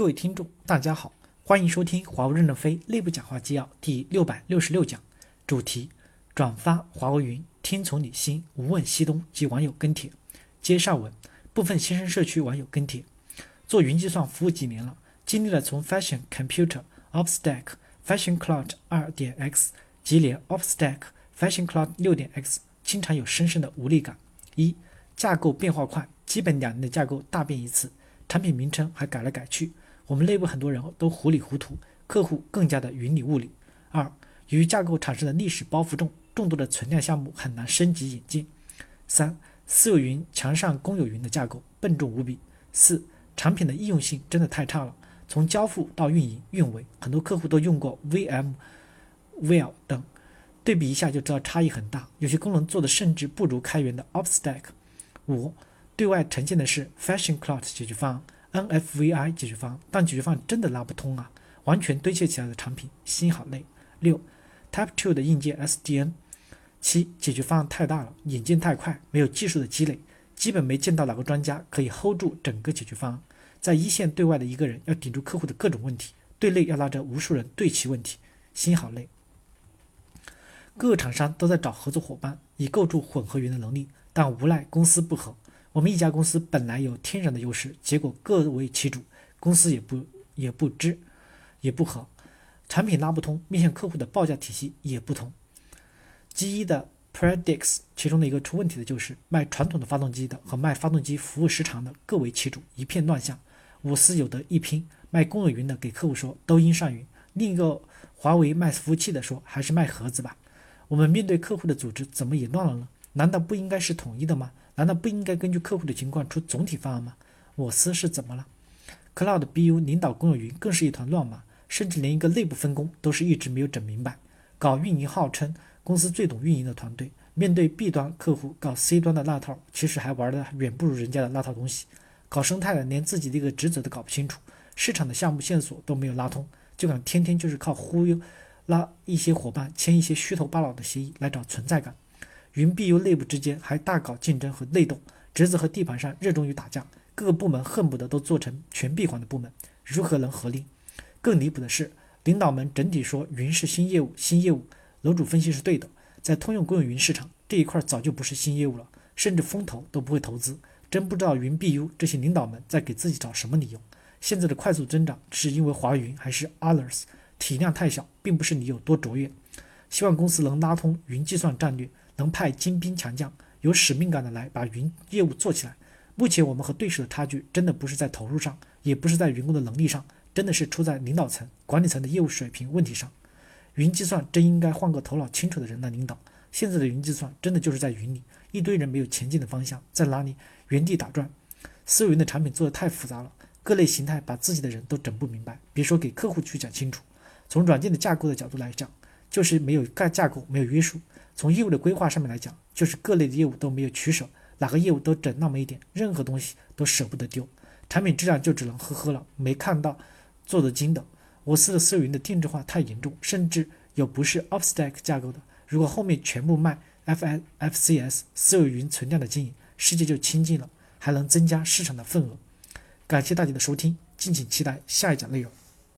各位听众，大家好，欢迎收听华为任正非内部讲话纪要第六百六十六讲，主题：转发华为云，听从你心，无问西东及网友跟帖。接上文，部分新生社区网友跟帖：做云计算服务几年了，经历了从 Fashion Computer、o p s t a c k、Fashion Cloud 二点 X 及连 OpsStack、Fashion Cloud 六点 X，经常有深深的无力感。一、架构变化快，基本两年的架构大变一次，产品名称还改来改去。我们内部很多人都糊里糊涂，客户更加的云里雾里。二，由于架构产生的历史包袱重，众多的存量项目很难升级引进。三，私有云强上公有云的架构笨重无比。四，产品的易用性真的太差了，从交付到运营运维，很多客户都用过 VM、Well 等，对比一下就知道差异很大，有些功能做的甚至不如开源的 OpStack。五，对外呈现的是 Fashion Cloud 解决方案。NFVI 解决方案，但解决方案真的拉不通啊！完全堆砌起来的产品，心好累。六，Type Two 的硬件 SDN。七，解决方案太大了，引进太快，没有技术的积累，基本没见到哪个专家可以 hold 住整个解决方案。在一线对外的一个人要顶住客户的各种问题，对内要拉着无数人对齐问题，心好累。各个厂商都在找合作伙伴，以构筑混合云的能力，但无奈公司不合。我们一家公司本来有天然的优势，结果各为其主，公司也不也不知，也不合，产品拉不通，面向客户的报价体系也不同。G 一的 Predix 其中的一个出问题的就是卖传统的发动机的和卖发动机服务时长的各为其主，一片乱象，五司有得一拼。卖公有云的给客户说都应上云，另一个华为卖服务器的说还是卖盒子吧。我们面对客户的组织怎么也乱了呢？难道不应该是统一的吗？难道不应该根据客户的情况出总体方案吗？我司是怎么了？Cloud BU 领导公有云更是一团乱麻，甚至连一个内部分工都是一直没有整明白。搞运营号称公司最懂运营的团队，面对 B 端客户搞 C 端的那套，其实还玩的远不如人家的那套东西。搞生态的连自己的一个职责都搞不清楚，市场的项目线索都没有拉通，就敢天天就是靠忽悠拉一些伙伴签一些虚头巴脑的协议来找存在感。云 BU 内部之间还大搞竞争和内斗，侄子和地盘上热衷于打架，各个部门恨不得都做成全闭环的部门，如何能合力？更离谱的是，领导们整体说云是新业务，新业务。楼主分析是对的，在通用公有云市场这一块早就不是新业务了，甚至风投都不会投资。真不知道云 BU 这些领导们在给自己找什么理由？现在的快速增长是因为华云还是 others？体量太小，并不是你有多卓越。希望公司能拉通云计算战略。能派精兵强将，有使命感的来把云业务做起来。目前我们和对手的差距，真的不是在投入上，也不是在员工的能力上，真的是出在领导层、管理层的业务水平问题上。云计算真应该换个头脑清楚的人来领导。现在的云计算真的就是在云里，一堆人没有前进的方向，在哪里原地打转。私有云的产品做的太复杂了，各类形态把自己的人都整不明白，别说给客户去讲清楚。从软件的架构的角度来讲，就是没有盖架构，没有约束。从业务的规划上面来讲，就是各类的业务都没有取舍，哪个业务都整那么一点，任何东西都舍不得丢，产品质量就只能呵呵了。没看到做得精的，我司的私有云的定制化太严重，甚至有不是 OpsStack 架构的。如果后面全部卖 FFCS 私有云存量的经营，世界就清净了，还能增加市场的份额。感谢大家的收听，敬请期待下一讲内容。